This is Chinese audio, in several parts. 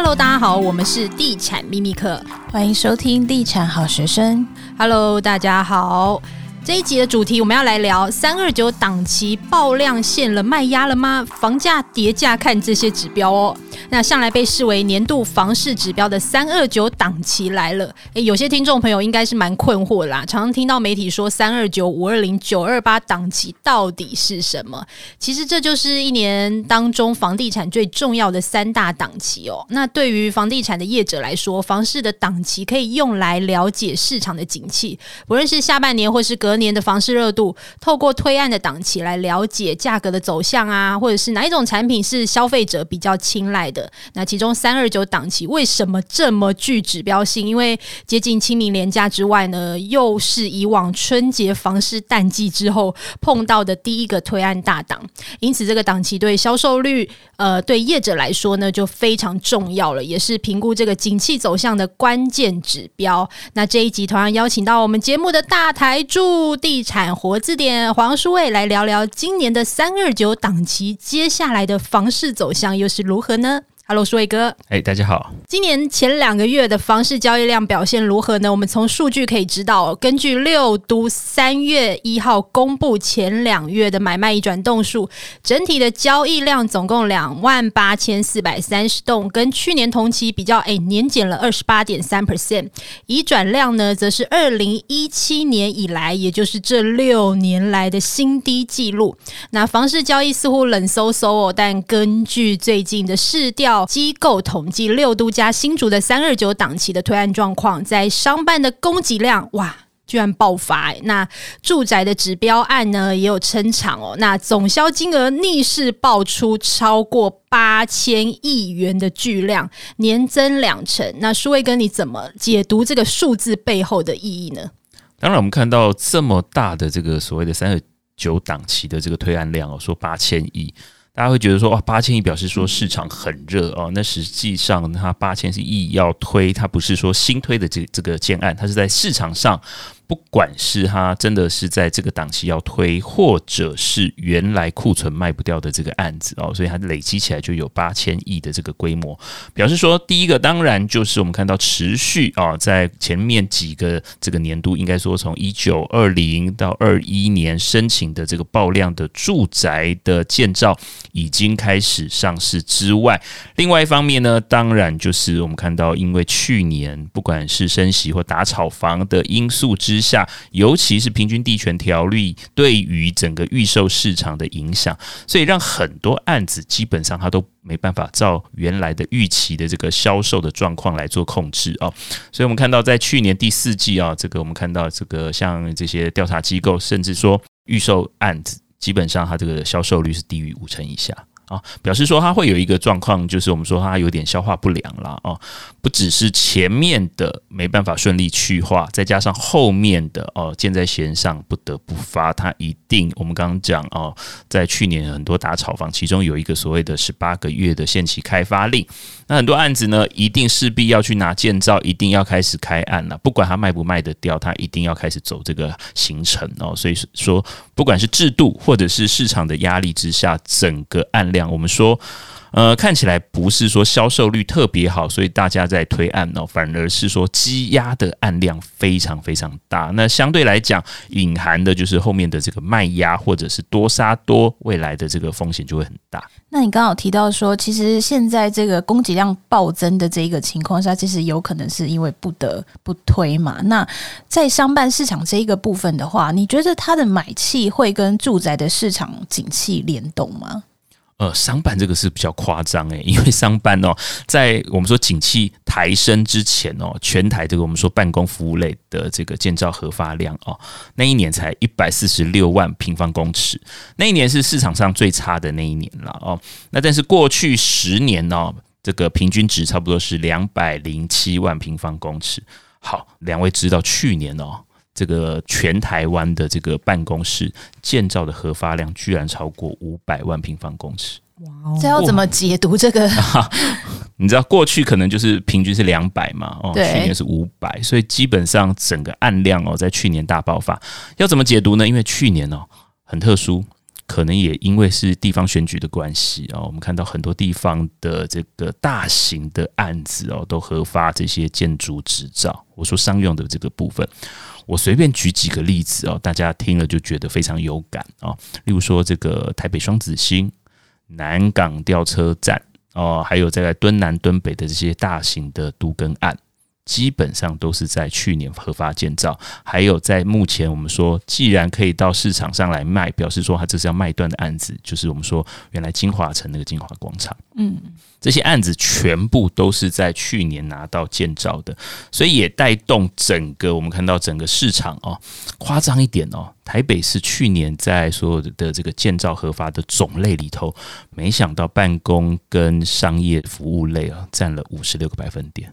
Hello，大家好，我们是地产秘密课，欢迎收听地产好学生。Hello，大家好。这一集的主题，我们要来聊三二九档期爆量现了卖压了吗？房价跌价看这些指标哦。那向来被视为年度房市指标的三二九档期来了。诶，有些听众朋友应该是蛮困惑啦，常常听到媒体说三二九、五二零、九二八档期到底是什么？其实这就是一年当中房地产最重要的三大档期哦。那对于房地产的业者来说，房市的档期可以用来了解市场的景气，不论是下半年或是隔隔年的房市热度，透过推案的档期来了解价格的走向啊，或者是哪一种产品是消费者比较青睐的。那其中三二九档期为什么这么具指标性？因为接近清明连假之外呢，又是以往春节房市淡季之后碰到的第一个推案大档，因此这个档期对销售率，呃，对业者来说呢就非常重要了，也是评估这个景气走向的关键指标。那这一集同样邀请到我们节目的大台柱地产活字典黄书卫来聊聊今年的三二九档期，接下来的房市走向又是如何呢？？Hello，书卫哥。哎，大家好。今年前两个月的房市交易量表现如何呢？我们从数据可以知道，根据六都三月一号公布前两月的买卖移转动数，整体的交易量总共两万八千四百三十栋，跟去年同期比较，哎，年减了二十八点三 percent。移转量呢，则是二零一七年以来，也就是这六年来的新低记录。那房市交易似乎冷飕飕哦，但根据最近的市调。机构统计六都加新竹的三二九档期的推案状况，在商办的供给量哇，居然爆发！那住宅的指标案呢，也有撑场哦。那总销金额逆势爆出超过八千亿元的巨量，年增两成。那舒卫哥，你怎么解读这个数字背后的意义呢？当然，我们看到这么大的这个所谓的三二九档期的这个推案量哦，说八千亿。大家会觉得说，哇，八千亿表示说市场很热哦。那实际上，它八千亿要推，它不是说新推的这这个建案，它是在市场上。不管是他真的是在这个档期要推，或者是原来库存卖不掉的这个案子哦，所以它累积起来就有八千亿的这个规模，表示说第一个当然就是我们看到持续啊，在前面几个这个年度，应该说从一九二零到二一年申请的这个爆量的住宅的建造已经开始上市之外，另外一方面呢，当然就是我们看到因为去年不管是升息或打炒房的因素之之下，尤其是平均地权条例对于整个预售市场的影响，所以让很多案子基本上它都没办法照原来的预期的这个销售的状况来做控制哦。所以我们看到在去年第四季啊，这个我们看到这个像这些调查机构，甚至说预售案子基本上它这个销售率是低于五成以下。啊，表示说它会有一个状况，就是我们说它有点消化不良了啊，不只是前面的没办法顺利去化，再加上后面的哦，箭在弦上不得不发，它一定我们刚刚讲哦，在去年很多打炒房，其中有一个所谓的十八个月的限期开发令，那很多案子呢，一定势必要去拿建造，一定要开始开案了，不管它卖不卖得掉，它一定要开始走这个行程哦，所以说不管是制度或者是市场的压力之下，整个案量。我们说，呃，看起来不是说销售率特别好，所以大家在推案哦，反而是说积压的案量非常非常大。那相对来讲，隐含的就是后面的这个卖压，或者是多杀多，未来的这个风险就会很大。那你刚好提到说，其实现在这个供给量暴增的这一个情况下，其实有可能是因为不得不推嘛。那在商办市场这一个部分的话，你觉得它的买气会跟住宅的市场景气联动吗？呃，商办这个是比较夸张诶，因为商办哦，在我们说景气抬升之前哦，全台这个我们说办公服务类的这个建造核发量哦，那一年才一百四十六万平方公尺，那一年是市场上最差的那一年了哦。那但是过去十年呢，这个平均值差不多是两百零七万平方公尺。好，两位知道去年哦。这个全台湾的这个办公室建造的核发量居然超过五百万平方公尺，哇！这要怎么解读这个？啊，你知道过去可能就是平均是两百嘛，哦，去年是五百，所以基本上整个案量哦，在去年大爆发。要怎么解读呢？因为去年哦很特殊，可能也因为是地方选举的关系啊，我们看到很多地方的这个大型的案子哦，都核发这些建筑执照。我说商用的这个部分，我随便举几个例子哦，大家听了就觉得非常有感啊。例如说这个台北双子星、南港吊车站哦，还有在敦南敦北的这些大型的都更案。基本上都是在去年核发建造，还有在目前我们说，既然可以到市场上来卖，表示说它这是要卖断的案子，就是我们说原来金华城那个金华广场，嗯，这些案子全部都是在去年拿到建造的，所以也带动整个我们看到整个市场哦，夸张一点哦，台北市去年在所有的这个建造合法的种类里头，没想到办公跟商业服务类啊占了五十六个百分点。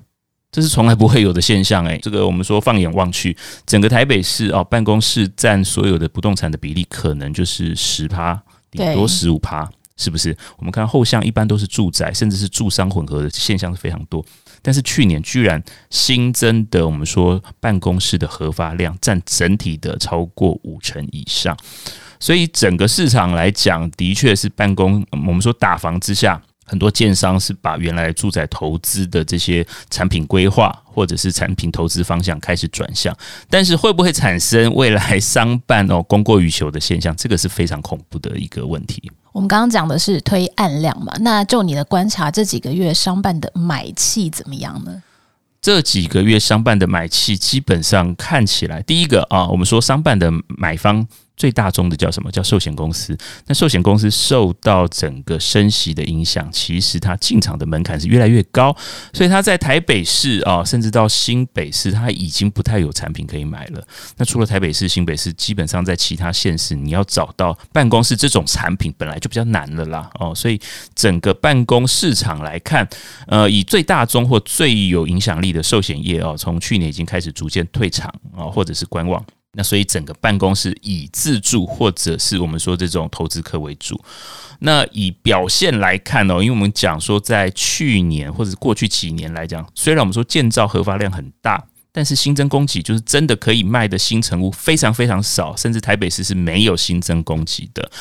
这是从来不会有的现象诶，这个我们说放眼望去，整个台北市哦，办公室占所有的不动产的比例可能就是十趴，顶多十五趴，是不是？我们看后巷一般都是住宅，甚至是住商混合的现象是非常多。但是去年居然新增的我们说办公室的核发量占整体的超过五成以上，所以整个市场来讲，的确是办公，我们说打房之下。很多建商是把原来住宅投资的这些产品规划，或者是产品投资方向开始转向，但是会不会产生未来商办哦供过于求的现象？这个是非常恐怖的一个问题。我们刚刚讲的是推案量嘛，那就你的观察，这几个月商办的买气怎么样呢？这几个月商办的买气基本上看起来，第一个啊，我们说商办的买方。最大宗的叫什么？叫寿险公司。那寿险公司受到整个升息的影响，其实它进场的门槛是越来越高，所以它在台北市啊，甚至到新北市，它已经不太有产品可以买了。那除了台北市、新北市，基本上在其他县市，你要找到办公室这种产品，本来就比较难了啦。哦，所以整个办公市场来看，呃，以最大宗或最有影响力的寿险业哦，从去年已经开始逐渐退场啊，或者是观望。那所以整个办公室以自住或者是我们说这种投资客为主。那以表现来看哦，因为我们讲说在去年或者是过去几年来讲，虽然我们说建造核发量很大，但是新增供给就是真的可以卖的新成屋非常非常少，甚至台北市是没有新增供给的。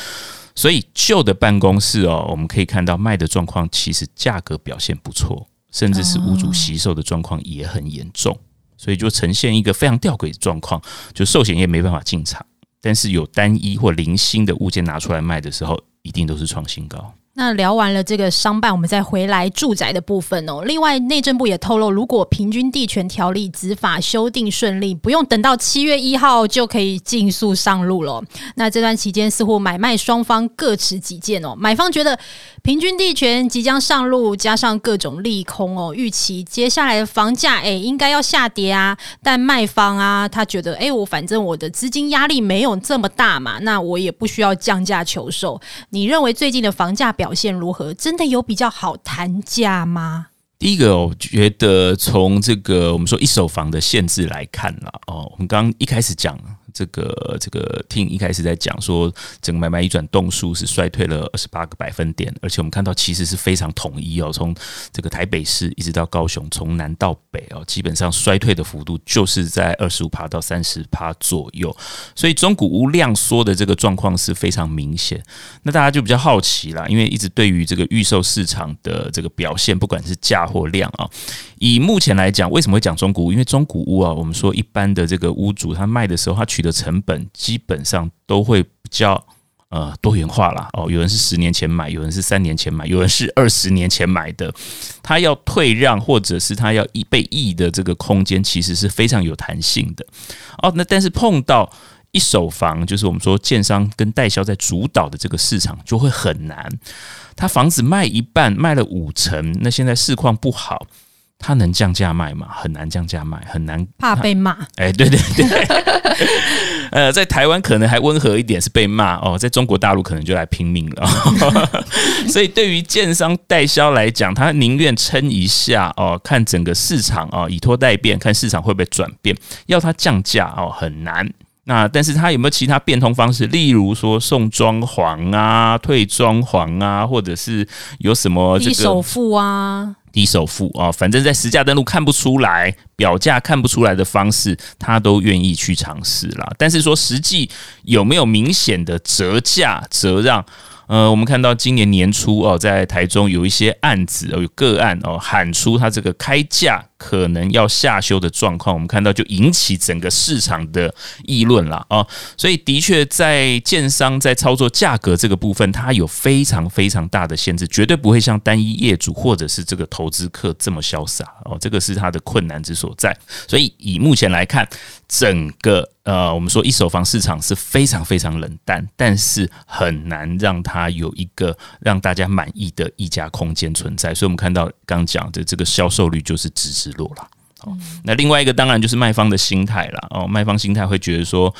所以旧的办公室哦，我们可以看到卖的状况其实价格表现不错，甚至是屋主惜售的状况也很严重。所以就呈现一个非常吊诡的状况，就寿险业没办法进场，但是有单一或零星的物件拿出来卖的时候，一定都是创新高。那聊完了这个商办，我们再回来住宅的部分哦。另外，内政部也透露，如果平均地权条例执法修订顺利，不用等到七月一号就可以尽速上路了。那这段期间，似乎买卖双方各持己见哦。买方觉得。平均地权即将上路，加上各种利空哦，预期接下来的房价诶应该要下跌啊。但卖方啊，他觉得诶我反正我的资金压力没有这么大嘛，那我也不需要降价求售。你认为最近的房价表表现如何？真的有比较好谈价吗？第一个，我觉得从这个我们说一手房的限制来看了哦，我们刚一开始讲。这个这个听一开始在讲说，整个买卖一转动数是衰退了二十八个百分点，而且我们看到其实是非常统一哦，从这个台北市一直到高雄，从南到北哦，基本上衰退的幅度就是在二十五趴到三十趴左右，所以中古屋量缩的这个状况是非常明显。那大家就比较好奇啦，因为一直对于这个预售市场的这个表现，不管是价或量啊。以目前来讲，为什么会讲中古屋？因为中古屋啊，我们说一般的这个屋主他卖的时候，他取的成本基本上都会比较呃多元化啦。哦。有人是十年前买，有人是三年前买，有人是二十年前买的，他要退让或者是他要一被议的这个空间，其实是非常有弹性的。哦，那但是碰到一手房，就是我们说建商跟代销在主导的这个市场，就会很难。他房子卖一半，卖了五成，那现在市况不好。他能降价卖吗？很难降价卖，很难。怕被骂。哎，对对对。呃，在台湾可能还温和一点，是被骂哦。在中国大陆可能就来拼命了。所以对于建商代销来讲，他宁愿撑一下哦，看整个市场哦，以拖待变，看市场会不会转变。要他降价哦，很难。那但是它有没有其他变通方式？例如说送装潢啊、退装潢啊，或者是有什么这个低首付啊、低首付啊，反正在实价登录看不出来、表价看不出来的方式，他都愿意去尝试啦。但是说实际有没有明显的折价、折让？呃，我们看到今年年初哦，在台中有一些案子哦，有个案哦，喊出他这个开价可能要下修的状况，我们看到就引起整个市场的议论了啊。所以的确，在建商在操作价格这个部分，它有非常非常大的限制，绝对不会像单一业主或者是这个投资客这么潇洒哦。这个是他的困难之所在。所以以目前来看，整个呃，我们说一手房市场是非常非常冷淡，但是很难让它有一个让大家满意的溢价空间存在。所以，我们看到刚讲的这个销售率就是直直落了。哦，那另外一个当然就是卖方的心态了。哦，卖方心态会觉得说，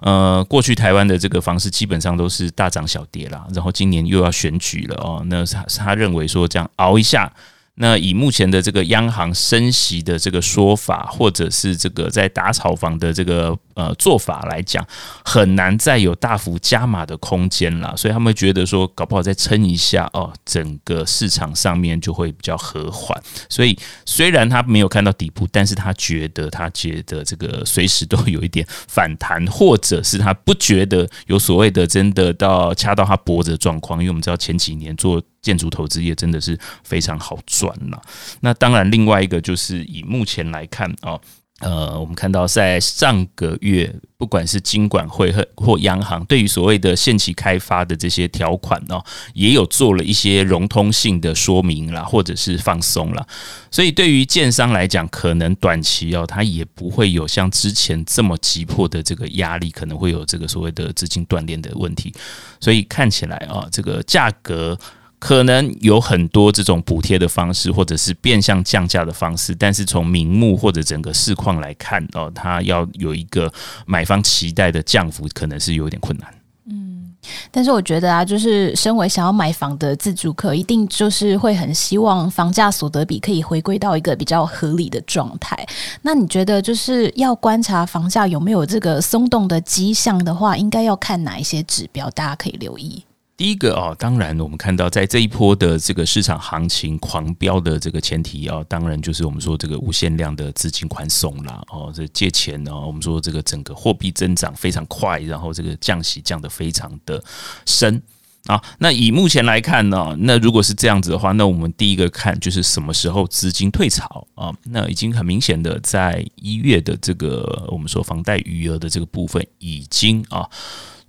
呃，过去台湾的这个房市基本上都是大涨小跌啦，然后今年又要选举了哦，那他他认为说这样熬一下。那以目前的这个央行升息的这个说法，或者是这个在打炒房的这个呃做法来讲，很难再有大幅加码的空间了。所以他们觉得说，搞不好再撑一下哦，整个市场上面就会比较和缓。所以虽然他没有看到底部，但是他觉得他觉得这个随时都有一点反弹，或者是他不觉得有所谓的真的到掐到他脖子的状况。因为我们知道前几年做。建筑投资业真的是非常好赚了。那当然，另外一个就是以目前来看啊，呃，我们看到在上个月，不管是金管会和或央行，对于所谓的限期开发的这些条款哦，也有做了一些融通性的说明啦，或者是放松了。所以对于建商来讲，可能短期哦，它也不会有像之前这么急迫的这个压力，可能会有这个所谓的资金断裂的问题。所以看起来啊，这个价格。可能有很多这种补贴的方式，或者是变相降价的方式，但是从名目或者整个市况来看，哦，它要有一个买方期待的降幅，可能是有点困难。嗯，但是我觉得啊，就是身为想要买房的自住客，一定就是会很希望房价所得比可以回归到一个比较合理的状态。那你觉得，就是要观察房价有没有这个松动的迹象的话，应该要看哪一些指标？大家可以留意。第一个哦，当然我们看到在这一波的这个市场行情狂飙的这个前提啊，当然就是我们说这个无限量的资金宽松啦。哦，这借钱呢，我们说这个整个货币增长非常快，然后这个降息降得非常的深啊。那以目前来看呢，那如果是这样子的话，那我们第一个看就是什么时候资金退潮啊？那已经很明显的在一月的这个我们说房贷余额的这个部分已经啊。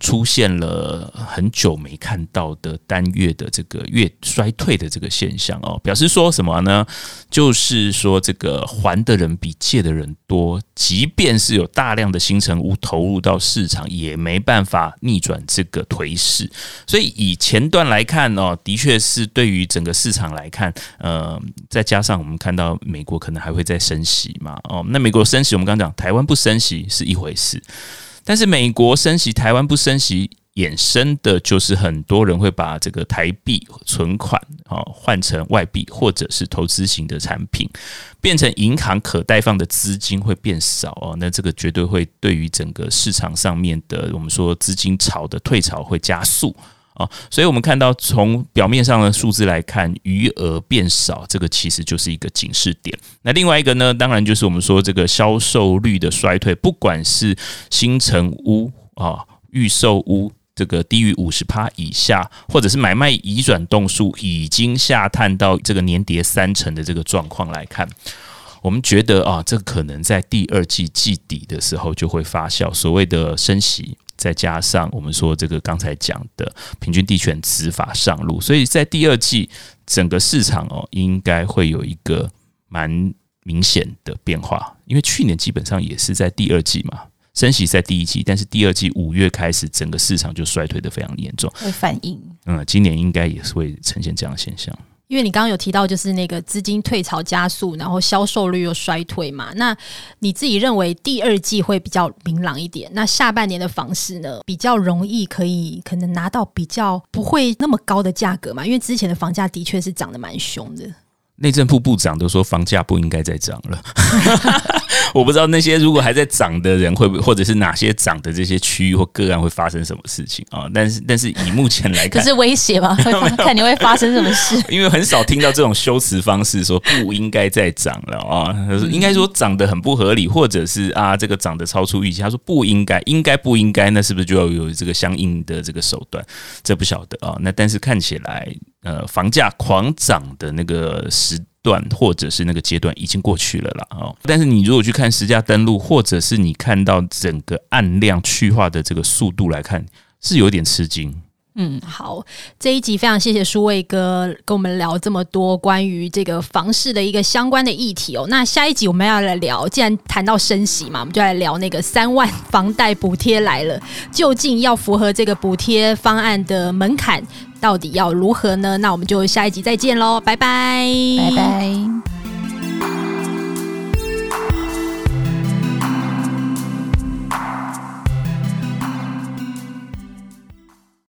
出现了很久没看到的单月的这个月衰退的这个现象哦，表示说什么呢？就是说这个还的人比借的人多，即便是有大量的新成屋投入到市场，也没办法逆转这个颓势。所以以前段来看哦，的确是对于整个市场来看，呃，再加上我们看到美国可能还会再升息嘛，哦，那美国升息，我们刚刚讲台湾不升息是一回事。但是美国升息，台湾不升息，衍生的就是很多人会把这个台币存款啊换成外币，或者是投资型的产品，变成银行可贷放的资金会变少哦。那这个绝对会对于整个市场上面的我们说资金潮的退潮会加速。所以，我们看到从表面上的数字来看，余额变少，这个其实就是一个警示点。那另外一个呢，当然就是我们说这个销售率的衰退，不管是新成屋啊、预售屋这个低于五十趴以下，或者是买卖移转栋数已经下探到这个年跌三成的这个状况来看，我们觉得啊，这可能在第二季季底的时候就会发酵，所谓的升息。再加上我们说这个刚才讲的平均地权执法上路，所以在第二季整个市场哦，应该会有一个蛮明显的变化。因为去年基本上也是在第二季嘛，升息在第一季，但是第二季五月开始，整个市场就衰退得非常严重，会反应。嗯，今年应该也是会呈现这样的现象。因为你刚刚有提到，就是那个资金退潮加速，然后销售率又衰退嘛。那你自己认为第二季会比较明朗一点？那下半年的房市呢，比较容易可以可能拿到比较不会那么高的价格嘛？因为之前的房价的确是涨得蛮凶的。内政部部长都说房价不应该再涨了。我不知道那些如果还在涨的人会不会，或者是哪些涨的这些区域或个案会发生什么事情啊？但是但是以目前来看，可是威胁吗？会看你会发生什么事？因为很少听到这种修辞方式，说不应该再涨了啊，应该说涨得很不合理，或者是啊这个涨得超出预期。他说不应该，应该不应该？那是不是就要有这个相应的这个手段？这不晓得啊。那但是看起来，呃，房价狂涨的那个时段或者是那个阶段已经过去了啦。哦。但是你如果去看实价登录，或者是你看到整个按量去化的这个速度来看，是有点吃惊。嗯，好，这一集非常谢谢舒卫哥跟我们聊这么多关于这个房市的一个相关的议题哦。那下一集我们要来聊，既然谈到升息嘛，我们就来聊那个三万房贷补贴来了，究竟要符合这个补贴方案的门槛，到底要如何呢？那我们就下一集再见喽，拜拜，拜拜。